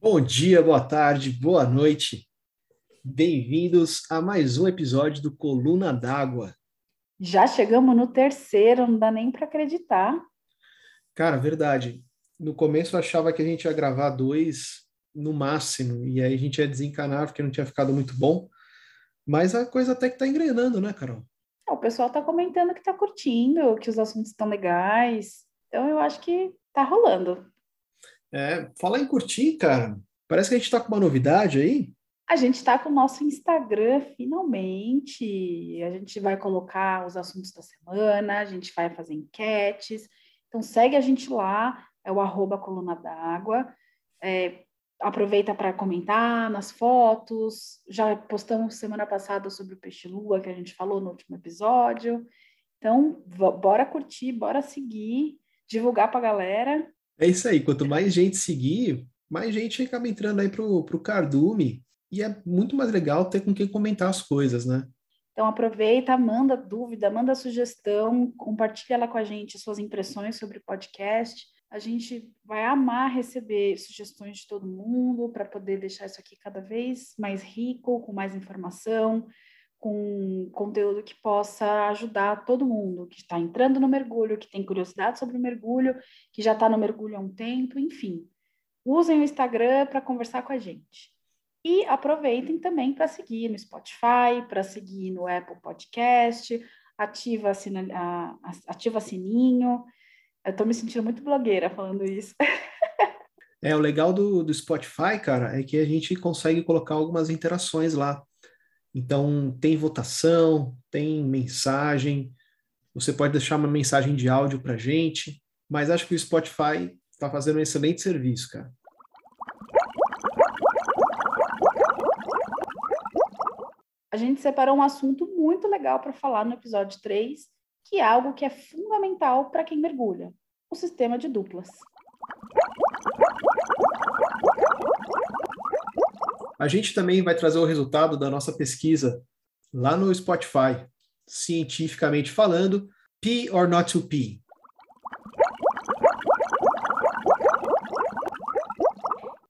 Bom dia, boa tarde, boa noite. Bem-vindos a mais um episódio do Coluna d'Água. Já chegamos no terceiro, não dá nem para acreditar. Cara, verdade. No começo eu achava que a gente ia gravar dois no máximo, e aí a gente ia desencanar porque não tinha ficado muito bom. Mas a coisa até que tá engrenando, né, Carol? É, o pessoal tá comentando que tá curtindo, que os assuntos estão legais. Então eu acho que tá rolando. É, falar em curtir, cara, parece que a gente tá com uma novidade aí. A gente está com o nosso Instagram, finalmente. A gente vai colocar os assuntos da semana, a gente vai fazer enquetes. Então, segue a gente lá, é o arroba coluna d'água. É, aproveita para comentar nas fotos. Já postamos semana passada sobre o peixe-lua, que a gente falou no último episódio. Então, bora curtir, bora seguir, divulgar para a galera. É isso aí. Quanto mais gente seguir, mais gente acaba entrando aí pro, pro Cardume. E é muito mais legal ter com quem comentar as coisas, né? Então aproveita, manda dúvida, manda sugestão, compartilha lá com a gente suas impressões sobre o podcast. A gente vai amar receber sugestões de todo mundo para poder deixar isso aqui cada vez mais rico, com mais informação, com conteúdo que possa ajudar todo mundo que está entrando no mergulho, que tem curiosidade sobre o mergulho, que já está no mergulho há um tempo, enfim. Usem o Instagram para conversar com a gente. E aproveitem também para seguir no Spotify, para seguir no Apple Podcast, ativa, assina, ativa sininho. Eu estou me sentindo muito blogueira falando isso. É, o legal do, do Spotify, cara, é que a gente consegue colocar algumas interações lá. Então, tem votação, tem mensagem, você pode deixar uma mensagem de áudio para gente, mas acho que o Spotify está fazendo um excelente serviço, cara. a gente separou um assunto muito legal para falar no episódio 3, que é algo que é fundamental para quem mergulha: o sistema de duplas. A gente também vai trazer o resultado da nossa pesquisa lá no Spotify, cientificamente falando, P or not to P.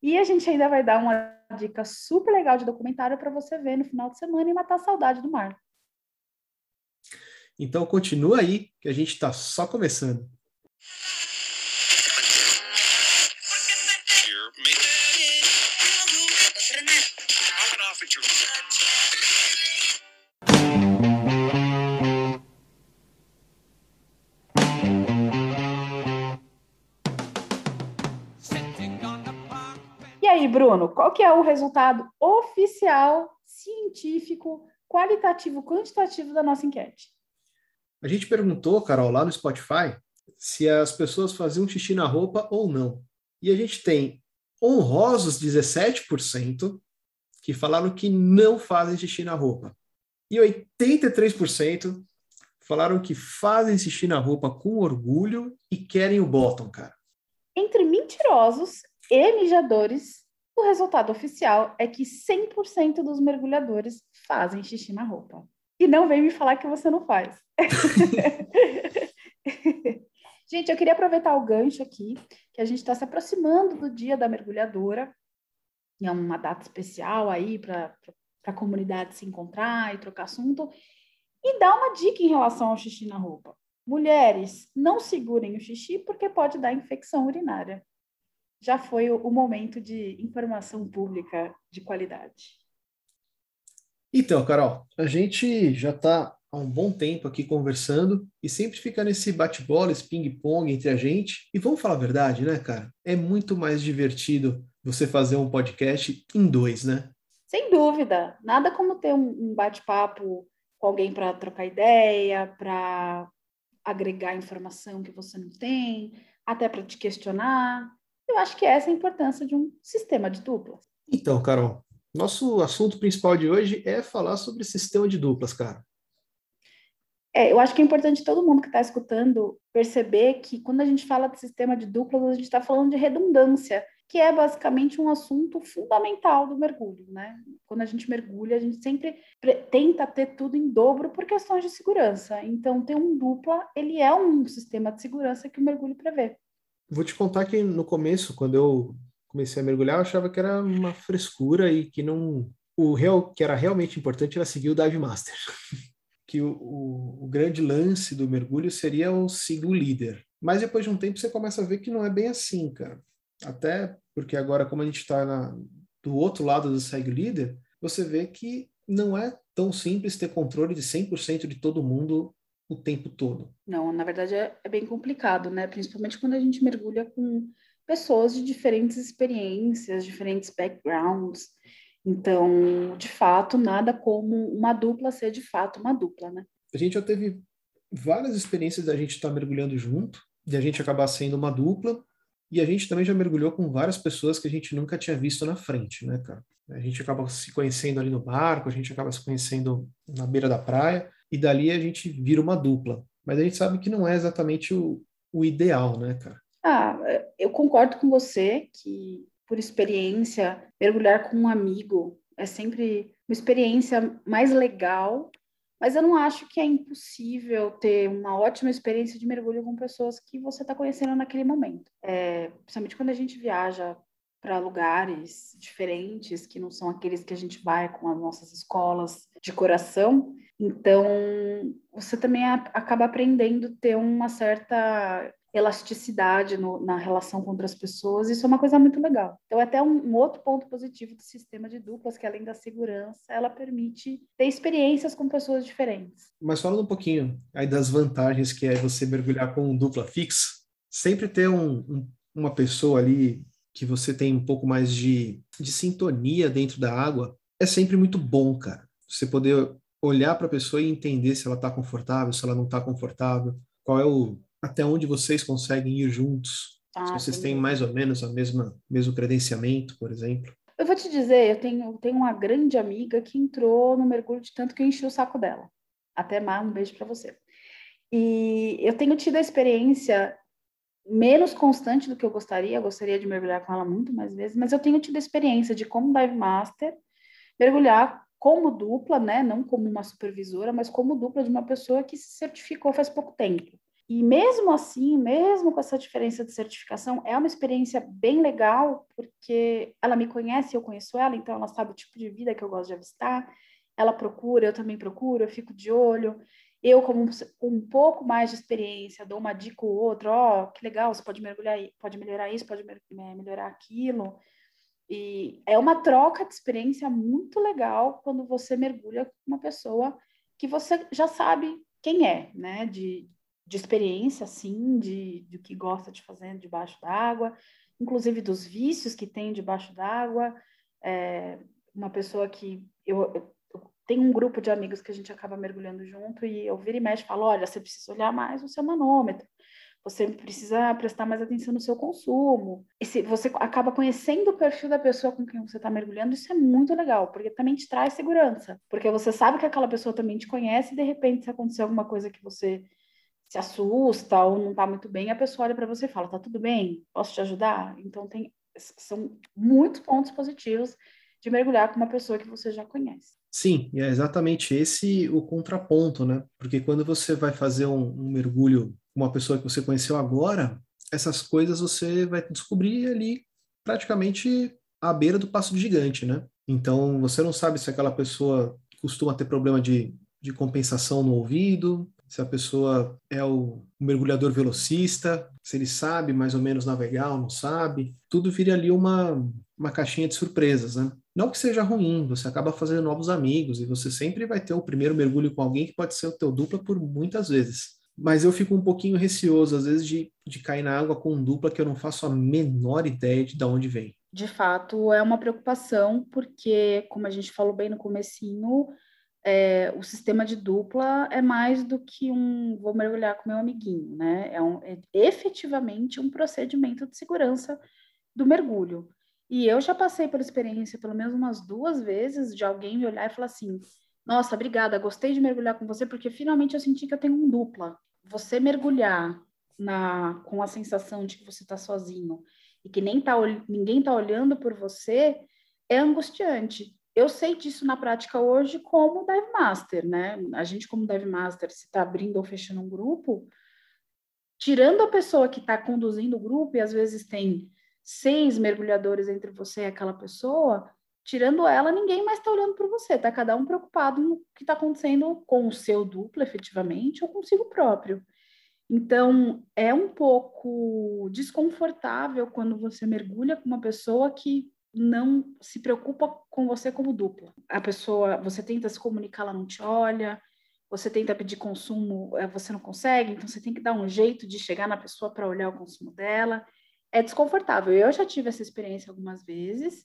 E a gente ainda vai dar uma dica super legal de documentário para você ver no final de semana e matar a saudade do mar. Então continua aí, que a gente está só começando. Bruno, qual que é o resultado oficial, científico, qualitativo, quantitativo da nossa enquete? A gente perguntou, Carol, lá no Spotify, se as pessoas faziam xixi na roupa ou não. E a gente tem honrosos 17% que falaram que não fazem xixi na roupa. E 83% falaram que fazem xixi na roupa com orgulho e querem o bottom, cara. Entre mentirosos e mijadores, o resultado oficial é que 100% dos mergulhadores fazem xixi na roupa. E não vem me falar que você não faz. gente, eu queria aproveitar o gancho aqui, que a gente está se aproximando do dia da mergulhadora. É uma data especial aí para a comunidade se encontrar e trocar assunto. E dar uma dica em relação ao xixi na roupa. Mulheres, não segurem o xixi porque pode dar infecção urinária já foi o, momento de informação pública de qualidade. Então, Carol, a gente já está há um bom tempo aqui conversando e sempre fica nesse bate-bola, esse ping-pong entre a gente. E vamos falar a verdade, né, cara? É muito mais divertido você fazer um podcast em dois, né? Sem dúvida. Nada como ter um, bate-papo com alguém para trocar ideia, para agregar informação que você não tem, até para te questionar. Eu acho que essa é a importância de um sistema de duplas. Então, Carol, nosso assunto principal de hoje é falar sobre sistema de duplas, cara. É, eu acho que é importante todo mundo que está escutando perceber que quando a gente fala de sistema de duplas, a gente está falando de redundância, que é basicamente um assunto fundamental do mergulho, né? Quando a gente mergulha, a gente sempre tenta ter tudo em dobro por questões de segurança. Então, ter um dupla, ele é um sistema de segurança que o mergulho prevê. Vou te contar que no começo, quando eu comecei a mergulhar, eu achava que era uma frescura e que não o real que era realmente importante era seguir o dive master. que o, o, o, grande lance do mergulho seria o seguir o líder. Mas depois de um tempo você começa a ver que não é bem assim, cara. Até porque agora, como a gente está do outro lado do segue líder, você vê que não é tão simples ter controle de 100% de todo mundo o tempo todo. Não, na verdade é, é bem complicado, né? Principalmente quando a gente mergulha com pessoas de diferentes experiências, diferentes backgrounds. Então, de fato, nada como uma dupla ser de fato uma dupla, né? A gente já teve várias experiências da gente estar mergulhando junto, de a gente acabar sendo uma dupla, e a gente também já mergulhou com várias pessoas que a gente nunca tinha visto na frente, né, cara? A gente acaba se conhecendo ali no barco, a gente acaba se conhecendo na beira da praia, e dali a gente vira uma dupla. Mas a gente sabe que não é exatamente o, o ideal, né, cara? Ah, eu concordo com você que, por experiência, mergulhar com um amigo é sempre uma experiência mais legal, mas eu não acho que é impossível ter uma ótima experiência de mergulho com pessoas que você está conhecendo naquele momento. É, principalmente quando a gente viaja para lugares diferentes, que não são aqueles que a gente vai com as nossas escolas de coração. Então, você também acaba aprendendo ter uma certa elasticidade no, na relação com outras pessoas, isso é uma coisa muito legal. Então, é até um, um, outro ponto positivo do sistema de duplas, que além da segurança, ela permite ter experiências com pessoas diferentes. Mas falando um pouquinho aí das vantagens que é você mergulhar com dupla fixa, sempre ter um, um, uma pessoa ali que você tem um pouco mais de, de sintonia dentro da água, é sempre muito bom, cara. Você poder olhar para a pessoa e entender se ela está confortável, se ela não está confortável, qual é o até onde vocês conseguem ir juntos? Ah, se vocês têm mais ou menos a mesma mesmo credenciamento, por exemplo. Eu vou te dizer, eu tenho, tenho uma grande amiga que entrou no mergulho de tanto que eu enchi o saco dela. Até mais, um beijo para você. E eu tenho tido a experiência menos constante do que eu gostaria, eu gostaria de mergulhar com ela muito mais vezes, mas eu tenho tido experiência de, como dive master, mergulhar como dupla, né? Não como uma supervisora, mas como dupla de uma pessoa que se certificou faz pouco tempo. E mesmo assim, mesmo com essa diferença de certificação, é uma experiência bem legal, porque ela me conhece, eu conheço ela, então ela sabe o tipo de vida que eu gosto de avistar. Ela procura, eu também procuro, eu fico de olho. Eu, como com um pouco mais de experiência, dou uma dica ou outra, ó, oh, que legal, você pode mergulhar, pode melhorar isso, pode melhorar aquilo. E é uma troca de experiência muito legal quando você mergulha com uma pessoa que você já sabe quem é, né? De, de experiência, sim, de, de que gosta de fazer debaixo d'água, inclusive dos vícios que tem debaixo d'água. É, uma pessoa que eu, tenho um grupo de amigos que a gente acaba mergulhando junto e eu viro e mexe falo, olha, você precisa olhar mais o seu manômetro, você precisa prestar mais atenção no seu consumo. E se você acaba conhecendo o perfil da pessoa com quem você está mergulhando, isso é muito legal, porque também te traz segurança. Porque você sabe que aquela pessoa também te conhece e de repente se acontecer alguma coisa que você se assusta ou não está muito bem, a pessoa olha para você e fala: tá tudo bem? Posso te ajudar? Então, tem, são muitos pontos positivos de mergulhar com uma pessoa que você já conhece. Sim, é exatamente esse o contraponto, né? Porque quando você vai fazer um, um mergulho com uma pessoa que você conheceu agora, essas coisas você vai descobrir ali praticamente à beira do passo do gigante, né? Então, você não sabe se aquela pessoa costuma ter problema de, de compensação no ouvido, se a pessoa é o mergulhador velocista, se ele sabe mais ou menos navegar ou não sabe. Tudo vira ali uma, uma caixinha de surpresas, né? Não que seja ruim, você acaba fazendo novos amigos e você sempre vai ter o primeiro mergulho com alguém que pode ser o teu dupla por muitas vezes. Mas eu fico um pouquinho receoso, às vezes, de, de cair na água com um dupla que eu não faço a menor ideia de, de onde vem. De fato, é uma preocupação, porque, como a gente falou bem no comecinho, é, o sistema de dupla é mais do que um vou mergulhar com meu amiguinho, né? É, um, é efetivamente um procedimento de segurança do mergulho. E eu já passei por experiência pelo menos umas duas vezes de alguém me olhar e falar assim: Nossa, obrigada, gostei de mergulhar com você porque finalmente eu senti que eu tenho um dupla. Você mergulhar na, com a sensação de que você está sozinho e que nem tá, ninguém está olhando por você é angustiante eu sei disso na prática hoje como Dive Master, né? A gente, como Dive Master, se está abrindo ou fechando um grupo, tirando a pessoa que está conduzindo o grupo, e às vezes tem seis mergulhadores entre você e aquela pessoa, tirando ela, ninguém mais está olhando para você, está cada um preocupado no que está acontecendo com o seu duplo, efetivamente, ou consigo próprio. Então, é um pouco desconfortável quando você mergulha com uma pessoa que não se preocupa com você como dupla. A pessoa, você tenta se comunicar, ela não te olha, você tenta pedir consumo, é, você não consegue, então você tem que dar um jeito de chegar na pessoa para olhar o consumo dela. É desconfortável. Eu já tive essa experiência algumas vezes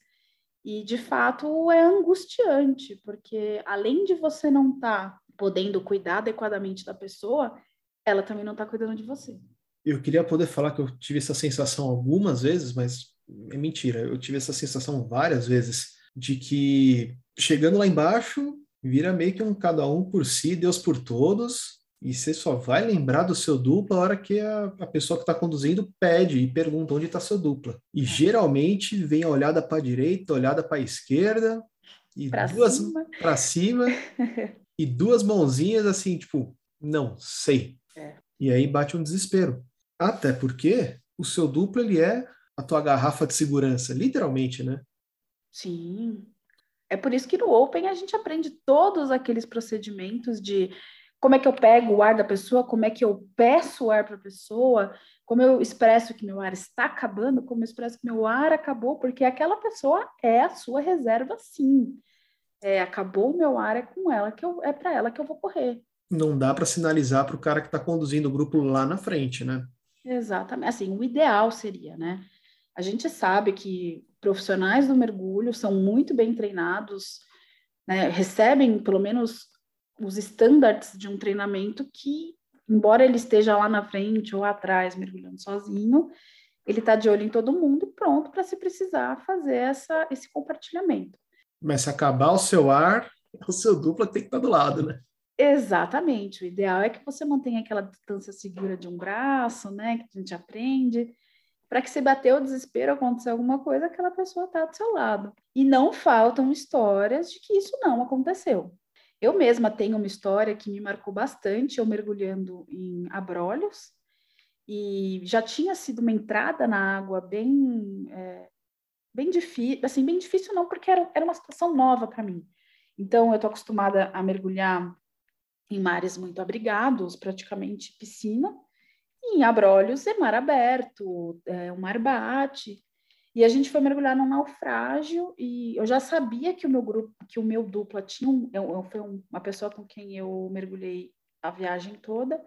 e, de fato, é angustiante, porque além de você não estar tá podendo cuidar adequadamente da pessoa, ela também não está cuidando de você. Eu queria poder falar que eu tive essa sensação algumas vezes, mas é mentira. Eu tive essa sensação várias vezes de que chegando lá embaixo vira meio que um cada um por si, Deus por todos, e você só vai lembrar do seu dupla a hora que a, a pessoa que está conduzindo pede e pergunta onde está seu dupla. E geralmente vem a olhada para a direita, olhada para a esquerda, e pra duas para cima, e duas mãozinhas assim, tipo, não sei. É. E aí bate um desespero. Até porque o seu duplo ele é a tua garrafa de segurança, literalmente, né? Sim. É por isso que no Open a gente aprende todos aqueles procedimentos de como é que eu pego o ar da pessoa, como é que eu peço o ar para a pessoa, como eu expresso que meu ar está acabando, como eu expresso que meu ar acabou, porque aquela pessoa é a sua reserva, sim. É, acabou o meu ar, é com ela que eu, é para ela que eu vou correr não dá para sinalizar para o cara que está conduzindo o grupo lá na frente, né? Exatamente. Assim, o ideal seria, né? A gente sabe que profissionais do mergulho são muito bem treinados, né? recebem pelo menos os estándares de um treinamento que, embora ele esteja lá na frente ou atrás mergulhando sozinho, ele está de olho em todo mundo e pronto para se precisar fazer essa, esse compartilhamento. Mas se acabar o seu ar, o seu dupla tem que estar tá do lado, né? Exatamente. O ideal é que você mantenha aquela distância segura de um braço, né? Que a gente aprende, para que se bater o desespero, acontecer alguma coisa, aquela pessoa está do seu lado. E não faltam histórias de que isso não aconteceu. Eu mesma tenho uma história que me marcou bastante, eu mergulhando em abrolhos, e já tinha sido uma entrada na água bem, é, bem difícil, assim, bem difícil não, porque era, era uma situação nova para mim. Então, eu estou acostumada a mergulhar em mares muito abrigados, praticamente piscina, e em Abrolhos é mar aberto, é, o mar bate. E a gente foi mergulhar num naufrágio e eu já sabia que o meu grupo, que o meu dupla tinha um, eu, eu, foi uma pessoa com quem eu mergulhei a viagem toda,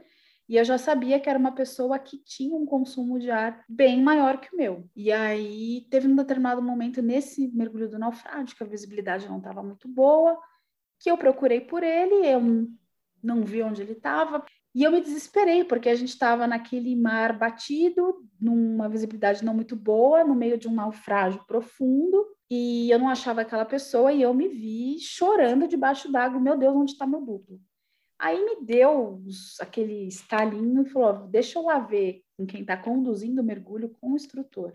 e eu já sabia que era uma pessoa que tinha um consumo de ar bem maior que o meu. E aí teve um determinado momento nesse mergulho do naufrágio que a visibilidade não estava muito boa, que eu procurei por ele, eu não vi onde ele estava. E eu me desesperei, porque a gente estava naquele mar batido, numa visibilidade não muito boa, no meio de um naufrágio profundo, e eu não achava aquela pessoa, e eu me vi chorando debaixo d'água. Meu Deus, onde está meu duplo? Aí me deu aquele estalinho e falou: deixa eu lá ver com quem está conduzindo o mergulho com o instrutor.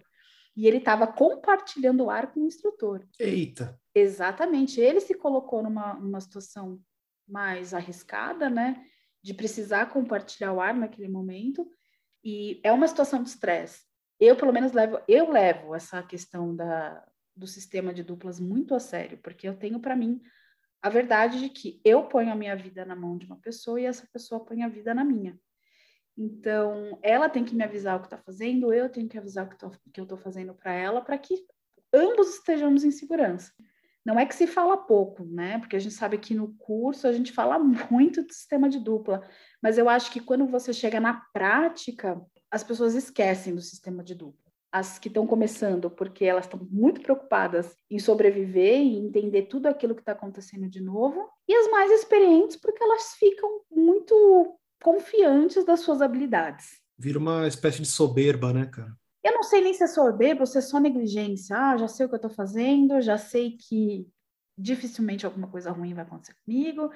E ele estava compartilhando o ar com o instrutor. Eita! Exatamente. Ele se colocou numa, numa situação mais arriscada, né? De precisar compartilhar o ar naquele momento. E é uma situação de estresse. Eu, pelo menos, levo, eu levo essa questão da, do sistema de duplas muito a sério, porque eu tenho para mim a verdade de que eu ponho a minha vida na mão de uma pessoa e essa pessoa põe a vida na minha. Então, ela tem que me avisar o que está fazendo, eu tenho que avisar o que, tô, que eu estou fazendo para ela, para que ambos estejamos em segurança. Não é que se fala pouco, né? Porque a gente sabe que no curso a gente fala muito do sistema de dupla, mas eu acho que quando você chega na prática, as pessoas esquecem do sistema de dupla. As que estão começando, porque elas estão muito preocupadas em sobreviver e entender tudo aquilo que está acontecendo de novo, e as mais experientes, porque elas ficam muito confiantes das suas habilidades. Vira uma espécie de soberba, né, cara? Eu não sei nem se é soberba ou se é só negligência. Ah, já sei o que eu estou fazendo, já sei que dificilmente alguma coisa ruim vai acontecer comigo,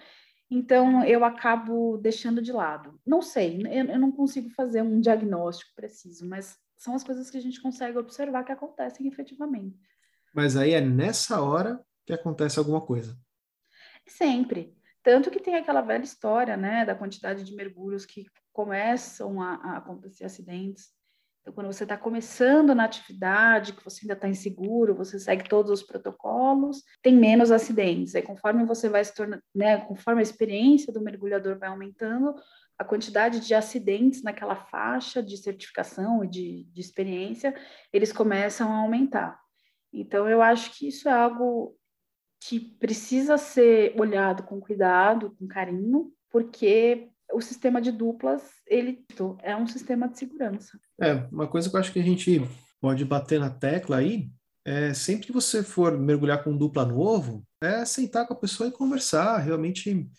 então eu acabo deixando de lado. Não sei, eu, eu não consigo fazer um diagnóstico preciso, mas são as coisas que a gente consegue observar que acontecem efetivamente. Mas aí é nessa hora que acontece alguma coisa. Sempre. Tanto que tem aquela velha história, né, da quantidade de mergulhos que começam a, a acontecer acidentes Então, quando você está começando na atividade, que você ainda está inseguro, você segue todos os protocolos, tem menos acidentes. Aí, conforme você vai se tornando, né, conforme a experiência do mergulhador vai aumentando, a quantidade de acidentes naquela faixa de certificação e de, de experiência, eles começam a aumentar. Então, eu acho que isso é algo que precisa ser olhado com cuidado, com carinho, porque o sistema de duplas, ele é um sistema de segurança. É, uma coisa que eu acho que a gente pode bater na tecla aí é sempre que você for mergulhar com um dupla novo, é sentar com a pessoa e conversar, realmente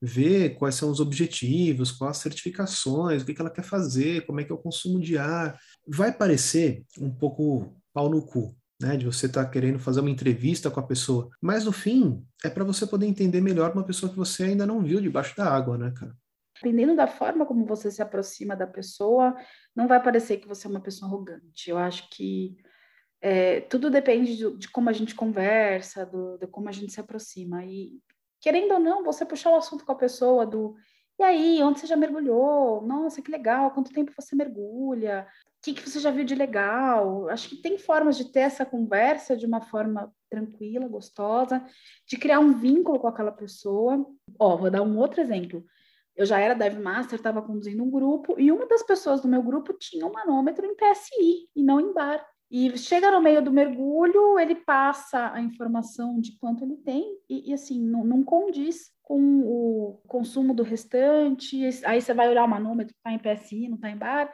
ver quais são os objetivos, quais as certificações, o que, que ela quer fazer, como é que é o consumo de ar. Vai parecer um pouco pau no cu, né, de você estar tá querendo fazer uma entrevista com a pessoa, mas no fim é para você poder entender melhor uma pessoa que você ainda não viu debaixo da água, né, cara? Dependendo da forma como você se aproxima da pessoa, não vai parecer que você é uma pessoa arrogante. Eu acho que é, tudo depende de, de, como a gente conversa, do, de como a gente se aproxima. E, querendo ou não, você puxar o assunto com a pessoa do e aí, onde você já mergulhou? Nossa, que legal, quanto tempo você mergulha? O que, que você já viu de legal? Acho que tem formas de ter essa conversa de uma forma tranquila, gostosa, de criar um vínculo com aquela pessoa. Ó, vou dar um outro exemplo eu já era Dive Master, estava conduzindo um grupo, e uma das pessoas do meu grupo tinha um manômetro em PSI e não em bar. E chega no meio do mergulho, ele passa a informação de quanto ele tem, e, e assim, não, não, condiz com o consumo do restante. Aí você vai olhar o manômetro, está em PSI, não está em bar.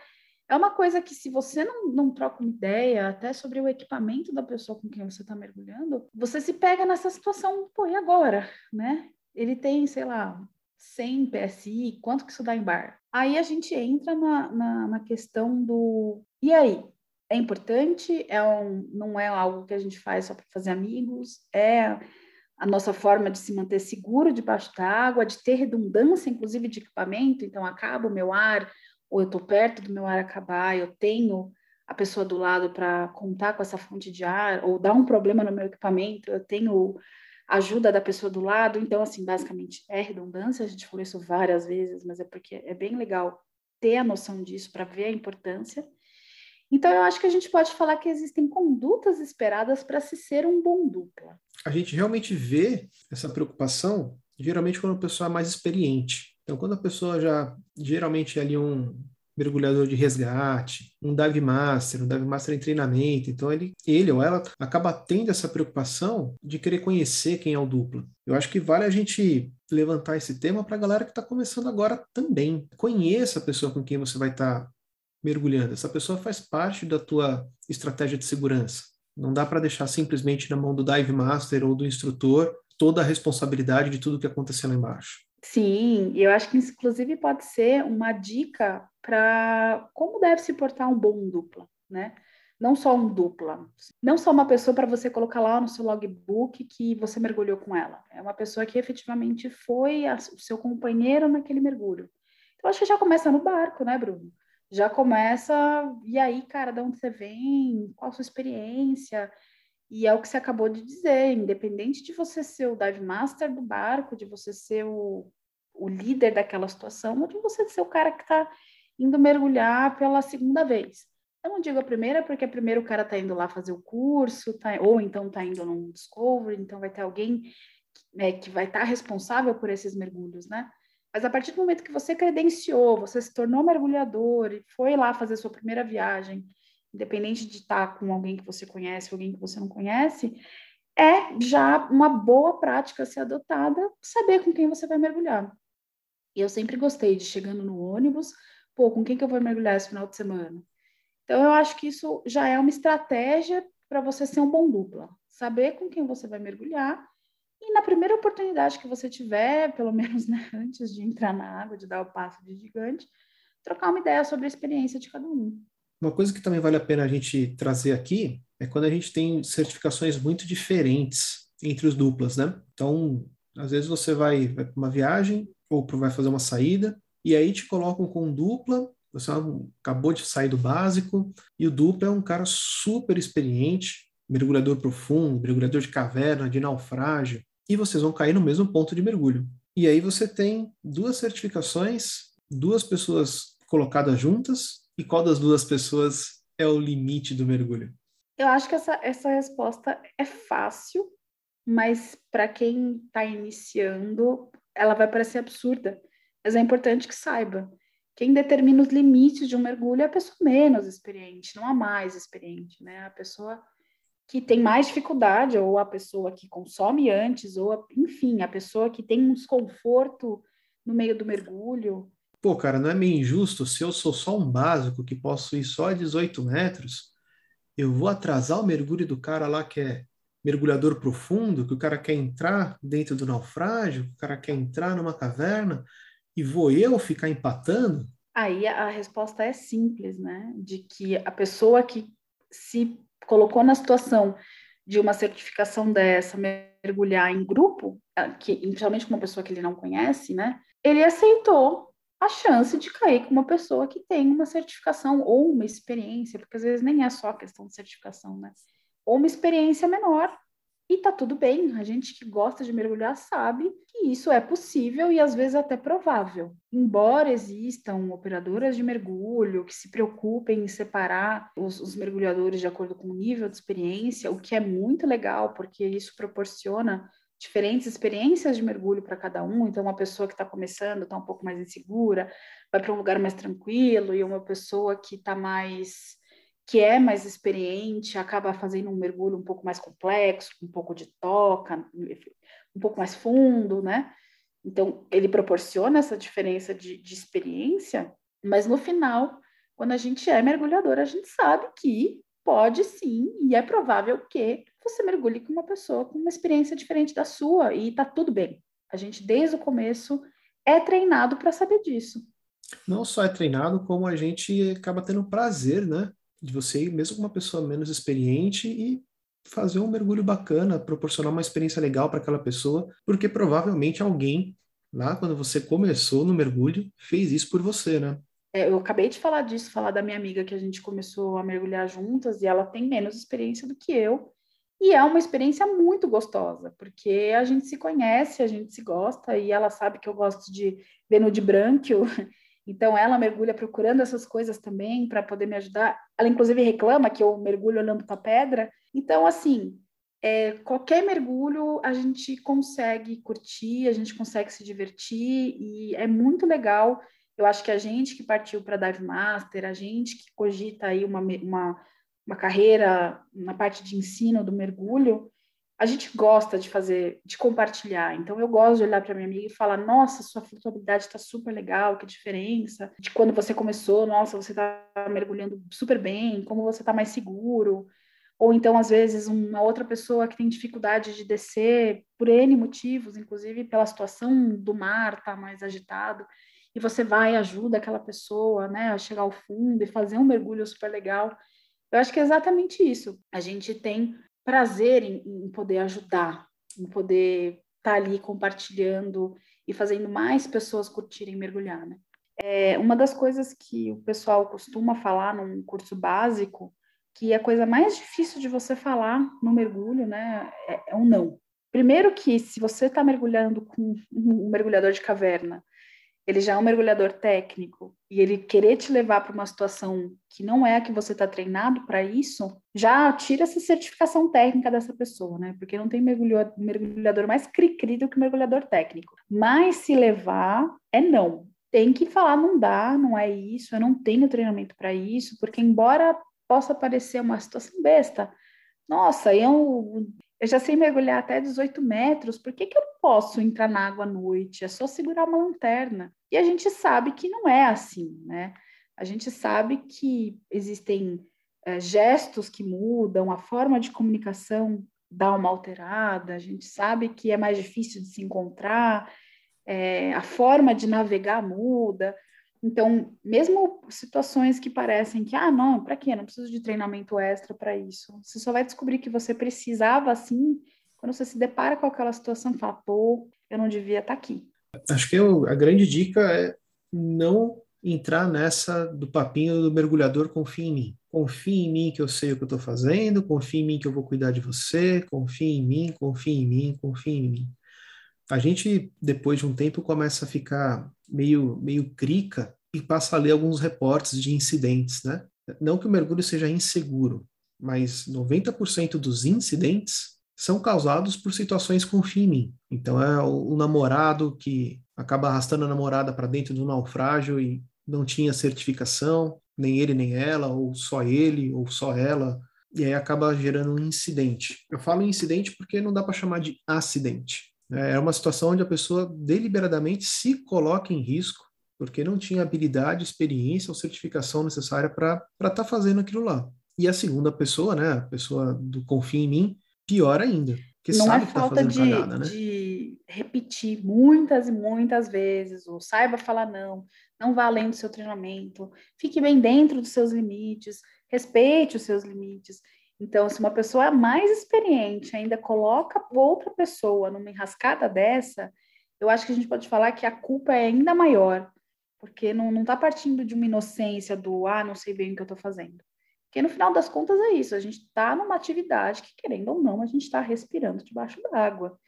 É uma coisa que, se você não, não troca uma ideia até sobre o equipamento da pessoa com quem você está mergulhando, você se pega nessa situação, pô, e agora? Né? Ele tem, sei lá, 100 PSI, quanto que isso dá em bar? Aí a gente entra na, na, na questão do. E aí? É importante? É um, não é algo que a gente faz só para fazer amigos? É a nossa forma de se manter seguro debaixo da água, de ter redundância, inclusive, de equipamento. Então, acaba o meu ar, ou eu estou perto do meu ar acabar, eu tenho a pessoa do lado para contar com essa fonte de ar, ou dá um problema no meu equipamento, eu tenho ajuda da pessoa do lado. Então, assim, basicamente é redundância, a gente falou isso várias vezes, mas é porque é bem legal ter a noção disso para ver a importância. Então, eu acho que a gente pode falar que existem condutas esperadas para se ser um bom dupla. A gente realmente vê essa preocupação, geralmente, quando a pessoa é mais experiente. Então, quando a pessoa já, geralmente, é ali um, mergulhador de resgate, um dive master, um dive master em treinamento. Então ele, ele ou ela acaba tendo essa preocupação de querer conhecer quem é o duplo. Eu acho que vale a gente levantar esse tema para a galera que está começando agora também. Conheça a pessoa com quem você vai estar tá mergulhando. Essa pessoa faz parte da tua estratégia de segurança. Não dá para deixar simplesmente na mão do dive master ou do instrutor toda a responsabilidade de tudo que aconteceu lá embaixo. Sim, eu acho que inclusive pode ser uma dica para como deve se portar um bom dupla, né? Não só um dupla, não só uma pessoa para você colocar lá no seu logbook que você mergulhou com ela. É uma pessoa que efetivamente foi a, o seu companheiro naquele mergulho. Então acho que já começa no barco, né, Bruno? Já começa, e aí, cara, de onde você vem? Qual a sua experiência? E é o que você acabou de dizer, independente de você ser o dive master do barco, de você ser o, o líder daquela situação, ou de você ser o cara que está indo mergulhar pela segunda vez. Eu não digo a primeira, porque primeiro o cara está indo lá fazer o curso, tá, ou então está indo num Discovery, então vai ter alguém né, que vai estar tá responsável por esses mergulhos, né? Mas a partir do momento que você credenciou, você se tornou mergulhador e foi lá fazer sua primeira viagem, independente de estar com alguém que você conhece, alguém que você não conhece, é já uma boa prática ser adotada saber com quem você vai mergulhar. E eu sempre gostei de chegando no ônibus, pô, com quem que eu vou mergulhar esse final de semana? Então eu acho que isso já é uma estratégia para você ser um bom dupla, saber com quem você vai mergulhar e na primeira oportunidade que você tiver, pelo menos né, antes de entrar na água, de dar o passo de gigante, trocar uma ideia sobre a experiência de cada um. Uma coisa que também vale a pena a gente trazer aqui é quando a gente tem certificações muito diferentes entre os duplas, né? Então, às vezes você vai, vai para uma viagem ou vai fazer uma saída e aí te colocam com dupla, você acabou de sair do básico e o dupla é um cara super experiente, mergulhador profundo, mergulhador de caverna, de naufrágio, e vocês vão cair no mesmo ponto de mergulho. E aí você tem duas certificações, duas pessoas colocadas juntas, e qual das duas pessoas é o limite do mergulho? Eu acho que essa, essa resposta é fácil, mas para quem está iniciando, ela vai parecer absurda. Mas é importante que saiba. Quem determina os limites de um mergulho é a pessoa menos experiente, não a mais experiente, né? A pessoa que tem mais dificuldade, ou a pessoa que consome antes, ou, a, enfim, a pessoa que tem um desconforto no meio do mergulho. Pô, cara, não é meio injusto se eu sou só um básico que posso ir só a 18 metros, eu vou atrasar o mergulho do cara lá que é mergulhador profundo, que o cara quer entrar dentro do naufrágio, que o cara quer entrar numa caverna, e vou eu ficar empatando? Aí a resposta é simples, né? De que a pessoa que se colocou na situação de uma certificação dessa, mergulhar em grupo, que, principalmente com uma pessoa que ele não conhece, né? Ele aceitou a chance de cair com uma pessoa que tem uma certificação ou uma experiência, porque às vezes nem é só a questão de certificação, né? Ou uma experiência menor e tá tudo bem, a gente que gosta de mergulhar sabe que isso é possível e às vezes até provável. Embora existam operadoras de mergulho que se preocupem em separar os, os mergulhadores de acordo com o nível de experiência, o que é muito legal, porque isso proporciona diferentes experiências de mergulho para cada um. Então, uma pessoa que está começando está um pouco mais insegura, vai para um lugar mais tranquilo, e uma pessoa que está mais que é mais experiente acaba fazendo um mergulho um pouco mais complexo, um pouco de toca, um pouco mais fundo, né? Então, ele proporciona essa diferença de, de experiência, mas no final, quando a gente é mergulhador, a gente sabe que pode sim, e é provável que você mergulhe com uma pessoa com uma experiência diferente da sua, e tá tudo bem. A gente, desde o começo, é treinado para saber disso. Não só é treinado, como a gente acaba tendo prazer, né? de você ir mesmo com uma pessoa menos experiente e fazer um mergulho bacana, proporcionar uma experiência legal para aquela pessoa, porque provavelmente alguém lá quando você começou no mergulho fez isso por você, né? É, eu acabei de falar disso, falar da minha amiga que a gente começou a mergulhar juntas e ela tem menos experiência do que eu. E é uma experiência muito gostosa, porque a gente se conhece, a gente se gosta, e ela sabe que eu gosto de ver no de branco, Então, ela mergulha procurando essas coisas também para poder me ajudar. Ela, inclusive, reclama que eu mergulho olhando para a pedra. Então, assim, é, qualquer mergulho a gente consegue curtir, a gente consegue se divertir e é muito legal. Eu acho que a gente que partiu para Dive Master, a gente que cogita aí uma, uma, uma carreira na parte de ensino do mergulho, a gente gosta de fazer, de compartilhar. Então, eu gosto de olhar para minha amiga e falar: nossa, sua flutuabilidade está super legal, que diferença. De quando você começou, nossa, você está mergulhando super bem, como você está mais seguro. Ou então, às vezes, uma outra pessoa que tem dificuldade de descer por N motivos, inclusive pela situação do mar estar tá mais agitado, e você vai ajuda aquela pessoa né, a chegar ao fundo e fazer um mergulho super legal. Eu acho que é exatamente isso. A gente tem prazer em, em poder ajudar, em poder estar tá ali compartilhando e fazendo mais pessoas curtirem mergulhar, né? É, uma das coisas que o pessoal costuma falar num curso básico, que a coisa mais difícil de você falar no mergulho, né, é, é um não. Primeiro que se você está mergulhando com um mergulhador de caverna ele já é um mergulhador técnico e ele querer te levar para uma situação que não é a que você está treinado para isso, já tira essa certificação técnica dessa pessoa, né? Porque não tem mergulhador, mais cri-cri do que mergulhador técnico. Mas se levar, é não. Tem que falar, não dá, não é isso, eu não tenho treinamento para isso, porque embora possa parecer uma situação besta, nossa, eu eu já sei mergulhar até 18 metros, por que, que eu posso entrar na água à noite? É só segurar uma lanterna. E a gente sabe que não é assim, né? A gente sabe que existem é, gestos que mudam, a forma de comunicação dá uma alterada, a gente sabe que é mais difícil de se encontrar, é, a forma de navegar muda. Então, mesmo situações que parecem que, ah, não, para quê? Não preciso de treinamento extra para isso. Você só vai descobrir que você precisava assim quando você se depara com aquela situação e fala, pô, eu não devia estar tá aqui. Acho que eu, a grande dica é não entrar nessa do papinho do mergulhador confia em mim. Confia em mim que eu sei o que eu estou fazendo, confia em mim que eu vou cuidar de você, confia em mim, confia em mim, confia em mim a gente, depois de um tempo, começa a ficar meio, meio crica e passa a ler alguns reportes de incidentes, né? Não que o mergulho seja inseguro, mas 90% dos incidentes são causados por situações com fim. Então é o, o namorado que acaba arrastando a namorada para dentro do naufrágio e não tinha certificação, nem ele nem ela, ou só ele, ou só ela, e aí acaba gerando um incidente. Eu falo incidente porque não dá para chamar de acidente. Né? É uma situação onde a pessoa deliberadamente se coloca em risco porque não tinha habilidade, experiência ou certificação necessária para estar tá fazendo aquilo lá. E a segunda pessoa, né, a pessoa do confia em mim, pior ainda. Que não é tá falta tá de, cagada, né? de repetir muitas e muitas vezes, ou saiba falar não, não vá além do seu treinamento, fique bem dentro dos seus limites, respeite os seus limites. Então, se uma pessoa mais experiente ainda coloca outra pessoa numa enrascada dessa, eu acho que a gente pode falar que a culpa é ainda maior, porque não está partindo de uma inocência do, ah, não sei bem o que eu estou fazendo. Porque no final das contas é isso, a gente está numa atividade que, querendo ou não, a gente está respirando debaixo d'água.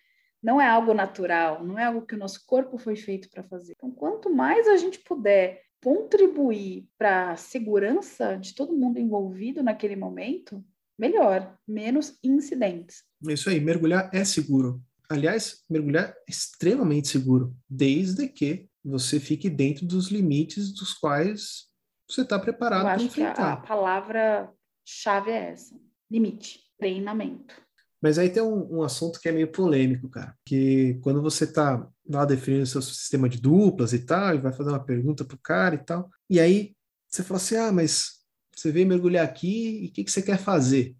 Não é algo natural, não é algo que o nosso corpo foi feito para fazer. Então, quanto mais a gente puder contribuir para a segurança de todo mundo envolvido naquele momento, melhor, menos incidentes. Isso aí, mergulhar é seguro. Aliás, mergulhar é extremamente seguro, desde que você fique dentro dos limites dos quais você está preparado para enfrentar. Que a, a palavra-chave é essa: limite, treinamento. Mas aí tem um, um, assunto que é meio polêmico, cara. Que quando você está lá definindo seu sistema de duplas e tal, e vai fazer uma pergunta pro cara e tal, e aí você fala assim: ah, mas você veio mergulhar aqui e o que, que você quer fazer?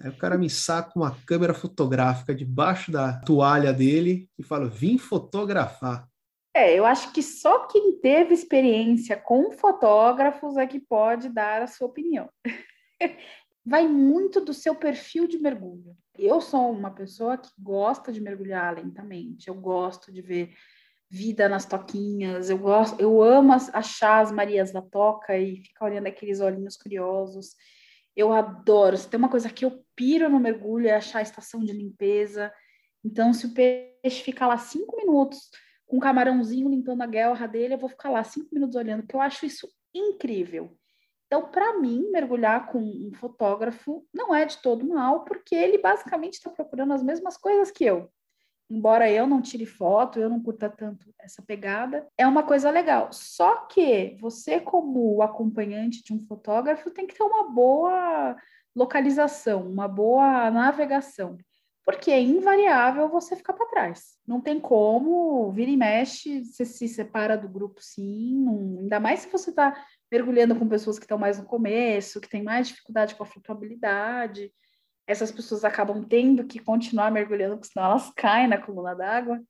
Aí o cara me saca uma câmera fotográfica debaixo da toalha dele e fala: vim fotografar. É, eu acho que só quem teve experiência com fotógrafos é que pode dar a sua opinião. Vai muito do seu perfil de mergulho. Eu sou uma pessoa que gosta de mergulhar lentamente, eu gosto de ver vida nas toquinhas, eu gosto, eu amo achar as Marias da Toca e ficar olhando aqueles olhinhos curiosos. Eu adoro. Se tem uma coisa que eu piro no mergulho é achar a estação de limpeza. Então, se o peixe ficar lá cinco minutos com um camarãozinho limpando a guerra dele, eu vou ficar lá cinco minutos olhando, porque eu acho isso incrível. Então, para mim, mergulhar com um fotógrafo não é de todo mal, porque ele basicamente está procurando as mesmas coisas que eu. Embora eu não tire foto, eu não curta tanto essa pegada, é uma coisa legal. Só que você, como acompanhante de um fotógrafo, tem que ter uma boa localização, uma boa navegação porque é invariável você ficar para trás. Não tem como, vira e mexe, você se separa do grupo sim, não, ainda mais se você está mergulhando com pessoas que estão mais no começo, que têm mais dificuldade com a flutuabilidade. Essas pessoas acabam tendo que continuar mergulhando, porque senão elas caem na coluna d'água.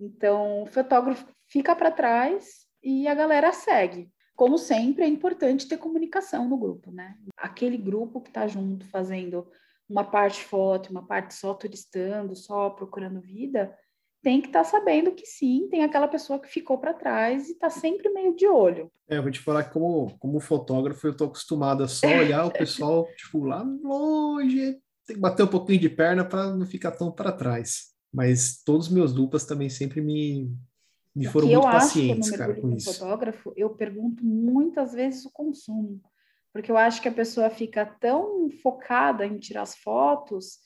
Então, o fotógrafo fica para trás e a galera segue. Como sempre, é importante ter comunicação no grupo, né? Aquele grupo que está junto fazendo uma parte foto, uma parte só turistando, só procurando vida, tem que estar tá sabendo que sim, tem aquela pessoa que ficou para trás e está sempre meio de olho. É, eu vou te falar que como, como fotógrafo eu tô acostumado a só olhar o pessoal, tipo, lá longe, tem que bater um pouquinho de perna para não ficar tão para trás. Mas todos os meus duplas também sempre me, me foram muito pacientes, cara, com isso. fotógrafo, eu pergunto muitas vezes o consumo porque eu acho que a pessoa fica tão focada em tirar as fotos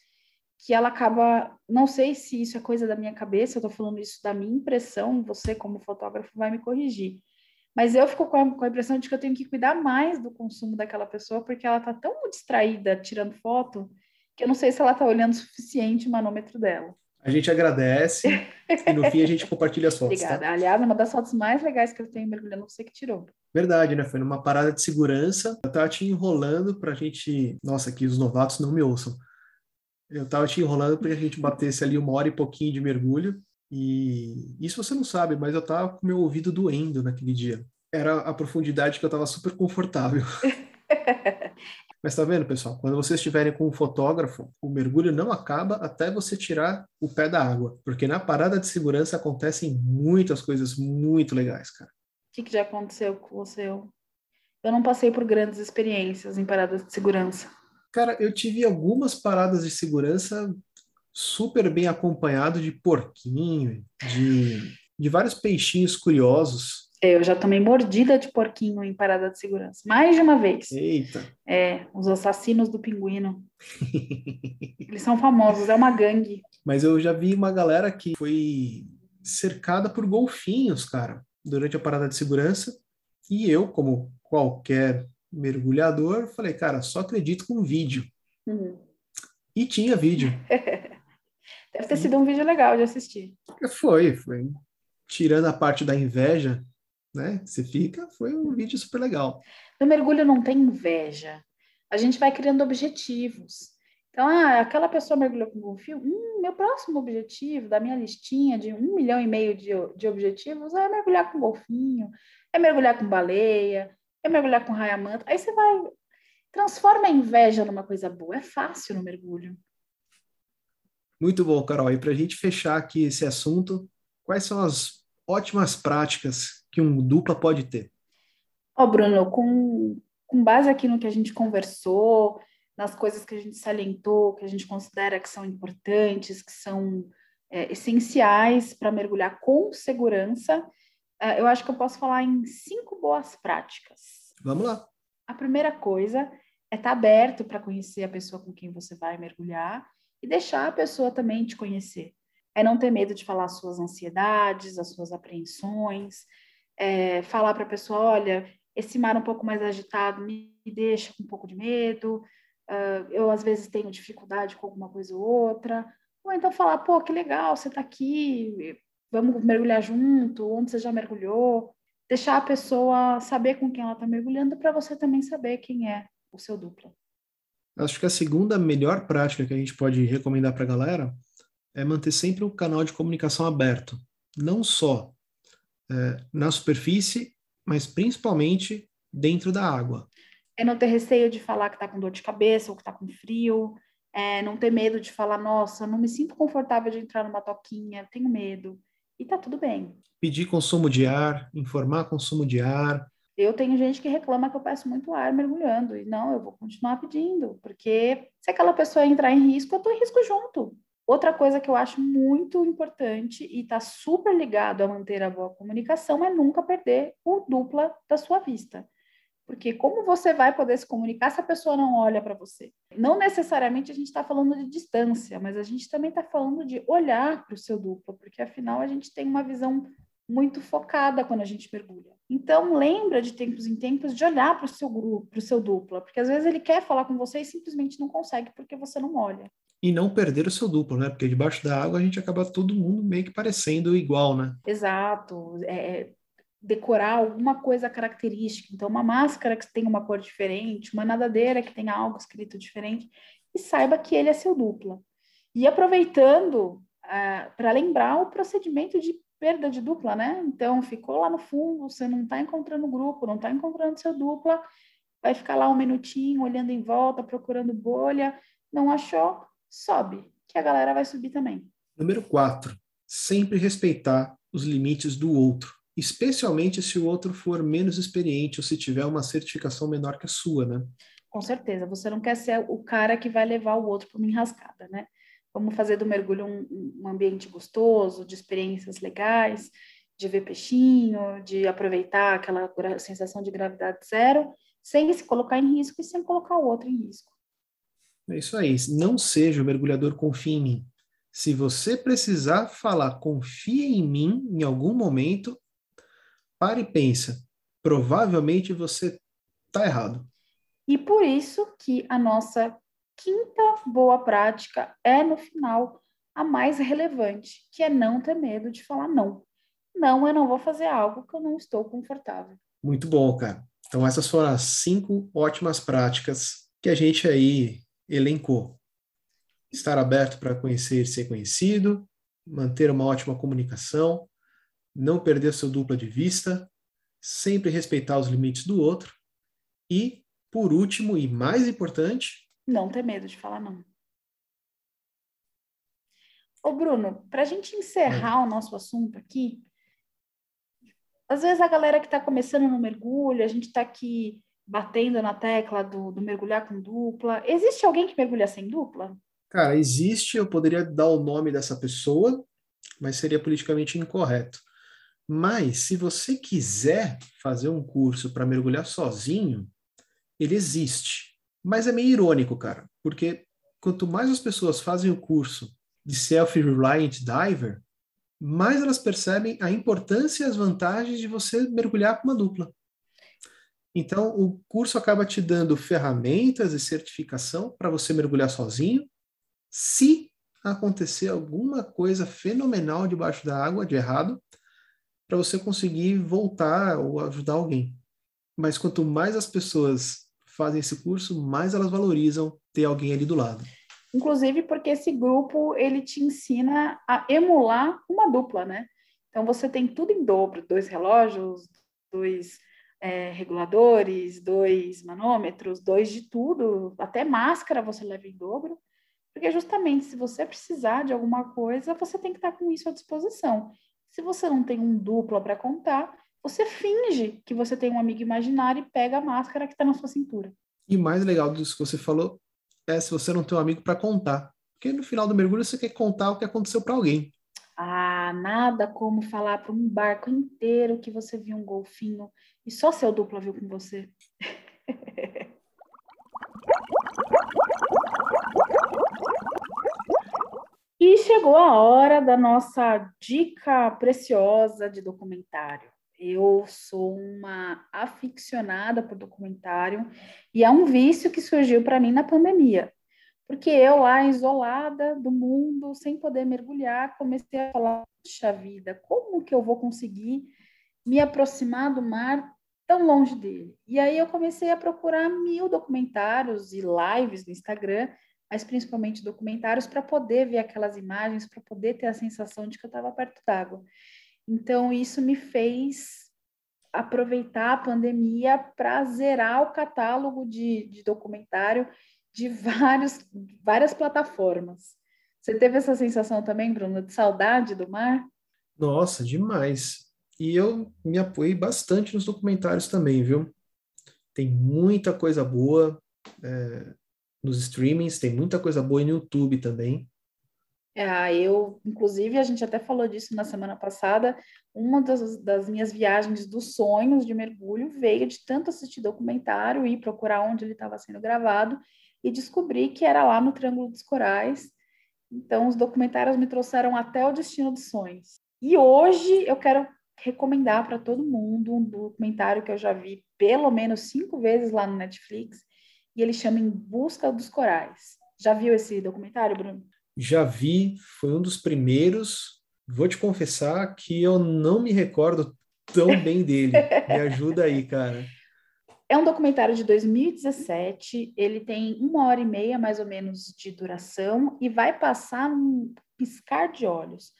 que ela acaba, não sei se isso é coisa da minha cabeça, eu estou falando isso da minha impressão, você como fotógrafo vai me corrigir. Mas eu fico com a, com a, impressão de que eu tenho que cuidar mais do consumo daquela pessoa, porque ela está tão distraída tirando foto, que eu não sei se ela está olhando o suficiente o manômetro dela. A gente agradece e no fim a gente compartilha as fotos. Tá? Obrigada. Tá? Aliás, uma das fotos mais legais que eu tenho mergulhando, você que tirou. Verdade, né? Foi numa parada de segurança. Eu tava te enrolando pra gente. Nossa, aqui os novatos não me ouçam. Eu tava te enrolando para que a gente batesse ali uma hora e pouquinho de mergulho. E isso você não sabe, mas eu tava com meu ouvido doendo naquele dia. Era a profundidade que eu tava super confortável. Mas tá vendo, pessoal? Quando vocês estiverem com um fotógrafo, o mergulho não acaba até você tirar o pé da água, porque na parada de segurança acontecem muitas coisas muito legais, cara. O que, que já aconteceu com você? Eu não passei por grandes experiências em paradas de segurança. Cara, eu tive algumas paradas de segurança super bem acompanhado de porquinho, de, de vários peixinhos curiosos Eu já tomei mordida de porquinho em parada de segurança, mais de uma vez. Eita! É, os assassinos do pinguino. Eles são famosos, é uma gangue. Mas eu já vi uma galera que foi cercada por golfinhos, cara, durante a parada de segurança. E eu, como qualquer mergulhador, falei, cara, só acredito com vídeo. Uhum. E tinha vídeo. Deve ter sido um vídeo legal de assistir. Foi, foi. Tirando a parte da inveja, né? Você fica, foi um vídeo super legal. No mergulho não tem inveja. A gente vai criando objetivos. Então, ah, aquela pessoa mergulhou com golfinho, hum, meu próximo objetivo da minha listinha de um milhão e meio de, de objetivos é mergulhar com golfinho, é mergulhar com baleia, é mergulhar com raia-manta. Aí você vai, transforma a inveja numa coisa boa. É fácil no mergulho. Muito bom, Carol. E para a gente fechar aqui esse assunto, quais são as ótimas práticas que um dupla pode ter? Ó, oh, Bruno, com, com base aqui no que a gente conversou, nas coisas que a gente salientou, que a gente considera que são importantes, que são é, essenciais para mergulhar com segurança, é, eu acho que eu posso falar em cinco boas práticas. Vamos lá. A primeira coisa é estar tá aberto para conhecer a pessoa com quem você vai mergulhar e deixar a pessoa também te conhecer. É não ter medo de falar as suas ansiedades, as suas apreensões, é, falar para a pessoa, olha, esse mar um pouco mais agitado me deixa com um pouco de medo, uh, eu às vezes tenho dificuldade com alguma coisa ou outra, ou então falar, pô, que legal, você está aqui, vamos mergulhar junto, onde você já mergulhou, deixar a pessoa saber com quem ela está mergulhando para você também saber quem é o seu dupla. Acho que a segunda melhor prática que a gente pode recomendar para a galera é manter sempre o canal de comunicação aberto, não só é, na superfície, mas principalmente dentro da água é não ter receio de falar que está com dor de cabeça ou que está com frio, é não ter medo de falar, nossa, não me sinto confortável de entrar numa toquinha, tenho medo. E tá tudo bem. Pedir consumo de ar, informar consumo de ar. Eu tenho gente que reclama que eu peço muito ar mergulhando. E não, eu vou continuar pedindo, porque se aquela pessoa entrar em risco, eu estou em risco junto. Outra coisa que eu acho muito importante e está super ligado a manter a boa comunicação é nunca perder o dupla da sua vista. Porque como você vai poder se comunicar se a pessoa não olha para você? Não necessariamente a gente está falando de distância, mas a gente também está falando de olhar para o seu duplo, porque afinal a gente tem uma visão muito focada quando a gente mergulha. Então lembra de tempos em tempos de olhar para o seu grupo, para o seu duplo, porque às vezes ele quer falar com você e simplesmente não consegue porque você não olha. E não perder o seu duplo, né? Porque debaixo da água a gente acaba todo mundo meio que parecendo igual, né? Exato. É, decorar alguma coisa característica. Então, uma máscara que tem uma cor diferente, uma nadadeira que tem algo escrito diferente, e saiba que ele é seu dupla. E aproveitando uh, ah, para lembrar o procedimento de perda de dupla, né? Então, ficou lá no fundo, você não está encontrando o grupo, não está encontrando seu dupla, vai ficar lá um minutinho olhando em volta, procurando bolha, não achou, sobe, que a galera vai subir também. Número 4. Sempre respeitar os limites do outro especialmente se o outro for menos experiente ou se tiver uma certificação menor que a sua, né? Com certeza, você não quer ser o cara que vai levar o outro para uma enrascada, né? Vamos fazer do mergulho um, um ambiente gostoso, de experiências legais, de ver peixinho, de aproveitar aquela sensação de gravidade zero, sem se colocar em risco e sem colocar o outro em risco. É isso aí. Não seja o mergulhador confia em mim. Se você precisar falar confia em mim em algum momento, para e pensa. Provavelmente você está errado. E por isso que a nossa quinta boa prática é, no final, a mais relevante, que é não ter medo de falar não. Não, eu não vou fazer algo que eu não estou confortável. Muito bom, cara. Então, essas foram as cinco ótimas práticas que a gente aí elencou. Estar aberto para conhecer e ser conhecido, manter uma ótima comunicação, não perder seu dupla de vista, sempre respeitar os limites do outro e, por último e mais importante, não ter medo de falar não. Ô Bruno, para a gente encerrar é. o nosso assunto aqui, às vezes a galera que está começando no mergulho, a gente está aqui batendo na tecla do, do, mergulhar com dupla. Existe alguém que mergulha sem dupla? Cara, existe, eu poderia dar o nome dessa pessoa, mas seria politicamente incorreto. Mas se você quiser fazer um curso para mergulhar sozinho, ele existe. Mas é meio irônico, cara, porque quanto mais as pessoas fazem o curso de Self-Reliant Diver, mais elas percebem a importância e as vantagens de você mergulhar com uma dupla. Então, o curso acaba te dando ferramentas e certificação para você mergulhar sozinho, se acontecer alguma coisa fenomenal debaixo da água de errado, para você conseguir voltar ou ajudar alguém. Mas quanto mais as pessoas fazem esse curso, mais elas valorizam ter alguém ali do lado. Inclusive porque esse grupo ele te ensina a emular uma dupla, né? Então você tem tudo em dobro, dois relógios, dois é, reguladores, dois manômetros, dois de tudo, até máscara você leva em dobro, porque justamente se você precisar de alguma coisa, você tem que estar com isso à disposição. Se você não tem um duplo para contar, você finge que você tem um amigo imaginário e pega a máscara que está na sua cintura. E mais legal disso que você falou é se você não tem um amigo para contar. Porque no final do mergulho você quer contar o que aconteceu para alguém. Ah, nada como falar para um barco inteiro que você viu um golfinho e só seu duplo viu com você. e chegou a hora da nossa dica preciosa de documentário. Eu sou uma aficionada por documentário e é um vício que surgiu para mim na pandemia. Porque eu lá isolada do mundo, sem poder mergulhar, comecei a falar: puxa vida, como que eu vou conseguir me aproximar do mar tão longe dele? E aí eu comecei a procurar mil documentários e lives no Instagram, mas principalmente documentários, para poder ver aquelas imagens, para poder ter a sensação de que eu estava perto d'água. Então, isso me fez aproveitar a pandemia para zerar o catálogo de, de documentário de vários, várias plataformas. Você teve essa sensação também, Bruno, de saudade do mar? Nossa, demais. E eu me apoiei bastante nos documentários também, viu? Tem muita coisa boa é, nos streamings, tem muita coisa boa no YouTube também. É, eu, inclusive, a gente até falou disso na semana passada. Uma das, das, minhas viagens dos sonhos de mergulho veio de tanto assistir documentário e procurar onde ele estava sendo gravado e descobri que era lá no Triângulo dos Corais. Então, os documentários me trouxeram até o destino dos sonhos. E hoje eu quero recomendar para todo mundo um documentário que eu já vi pelo menos cinco vezes lá no Netflix e ele chama Em Busca dos Corais. Já viu esse documentário, Bruno? Já vi, foi um dos primeiros. Vou te confessar que eu não me recordo tão bem dele. Me ajuda aí, cara. É um documentário de 2017, ele tem uma hora e meia mais ou menos de duração e vai passar num piscar de olhos.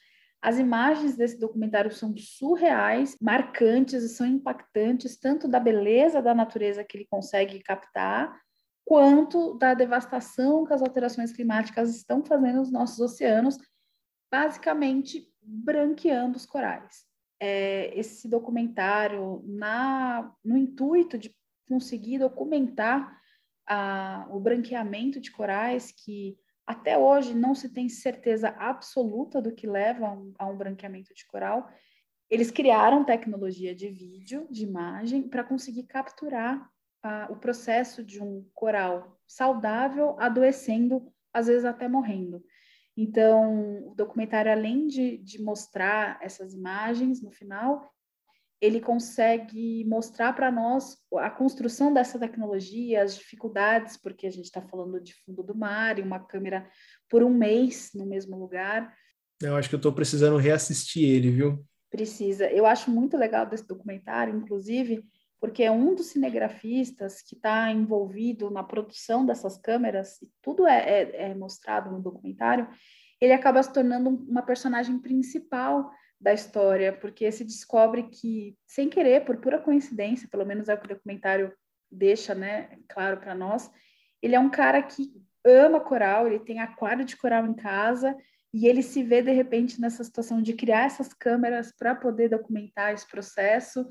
As imagens desse documentário são surreais, marcantes e são impactantes, tanto da beleza da natureza que ele consegue captar, quanto da devastação que as alterações climáticas estão fazendo nos nossos oceanos, basicamente branqueando os corais. É, esse documentário, na, no intuito de conseguir documentar a, o branqueamento de corais, que até hoje não se tem certeza absoluta do que leva a um, a um branqueamento de coral, eles criaram tecnologia de vídeo, de imagem, para conseguir capturar a, o processo de um coral saudável adoecendo, às vezes até morrendo. Então, o documentário, além de, de mostrar essas imagens no final, ele consegue mostrar para nós a construção dessa tecnologia, as dificuldades, porque a gente está falando de fundo do mar e uma câmera por um mês no mesmo lugar. Eu acho que eu estou precisando reassistir ele, viu? Precisa. Eu acho muito legal desse documentário, inclusive, porque é um dos cinegrafistas que está envolvido na produção dessas câmeras, e tudo é, é, é, mostrado no documentário, ele acaba se tornando uma personagem principal da história, porque se descobre que, sem querer, por pura coincidência, pelo menos é o que o documentário deixa, né, claro para nós, ele é um cara que ama coral, ele tem aquário de coral em casa, e ele se vê de repente nessa situação de criar essas câmeras para poder documentar esse processo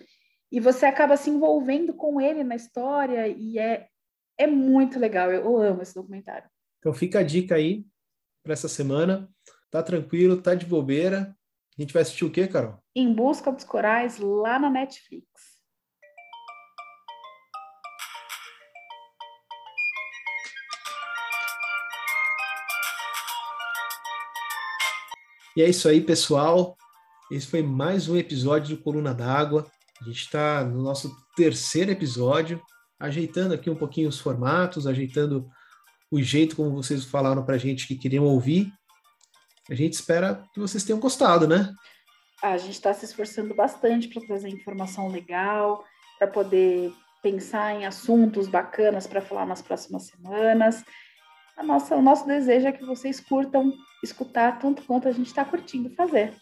e você acaba se envolvendo com ele na história e é, é muito legal. Eu amo esse documentário. Então fica a dica aí para essa semana. Tá tranquilo, tá de bobeira, A gente vai assistir o quê, Carol? Em Busca dos Corais, lá na Netflix. E é isso aí, pessoal. Esse foi mais um episódio do Coluna d'Água. A gente está no nosso terceiro episódio, ajeitando aqui um pouquinho os formatos, ajeitando o jeito como vocês falaram para a gente que queriam ouvir. A gente espera que vocês tenham gostado, né? A gente está se esforçando bastante para trazer informação legal, para poder pensar em assuntos bacanas para falar nas próximas semanas. A nossa, o nosso desejo é que vocês curtam escutar tanto quanto a gente está curtindo fazer.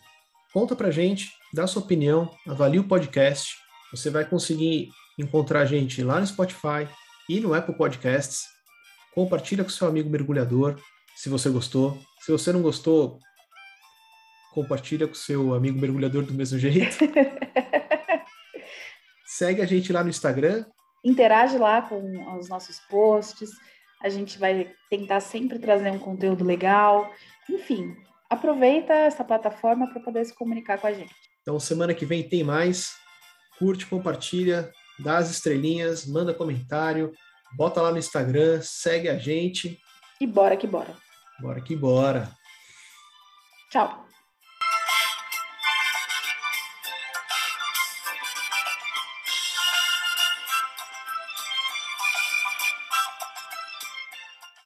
Conta pra gente, dá sua opinião, avalie o podcast. Você vai conseguir encontrar a gente lá no Spotify e no Apple Podcasts. Compartilha com seu amigo mergulhador, se você gostou. Se você não gostou, compartilha com seu amigo mergulhador do mesmo jeito. Segue a gente lá no Instagram. Interage lá com os nossos posts. A gente vai tentar sempre trazer um conteúdo legal. Enfim, aproveita essa plataforma para poder se comunicar com a gente. Então, semana que vem tem mais. Curte, compartilha, dá as estrelinhas, manda comentário, bota lá no Instagram, segue a gente. E bora que bora. Bora que bora. Tchau.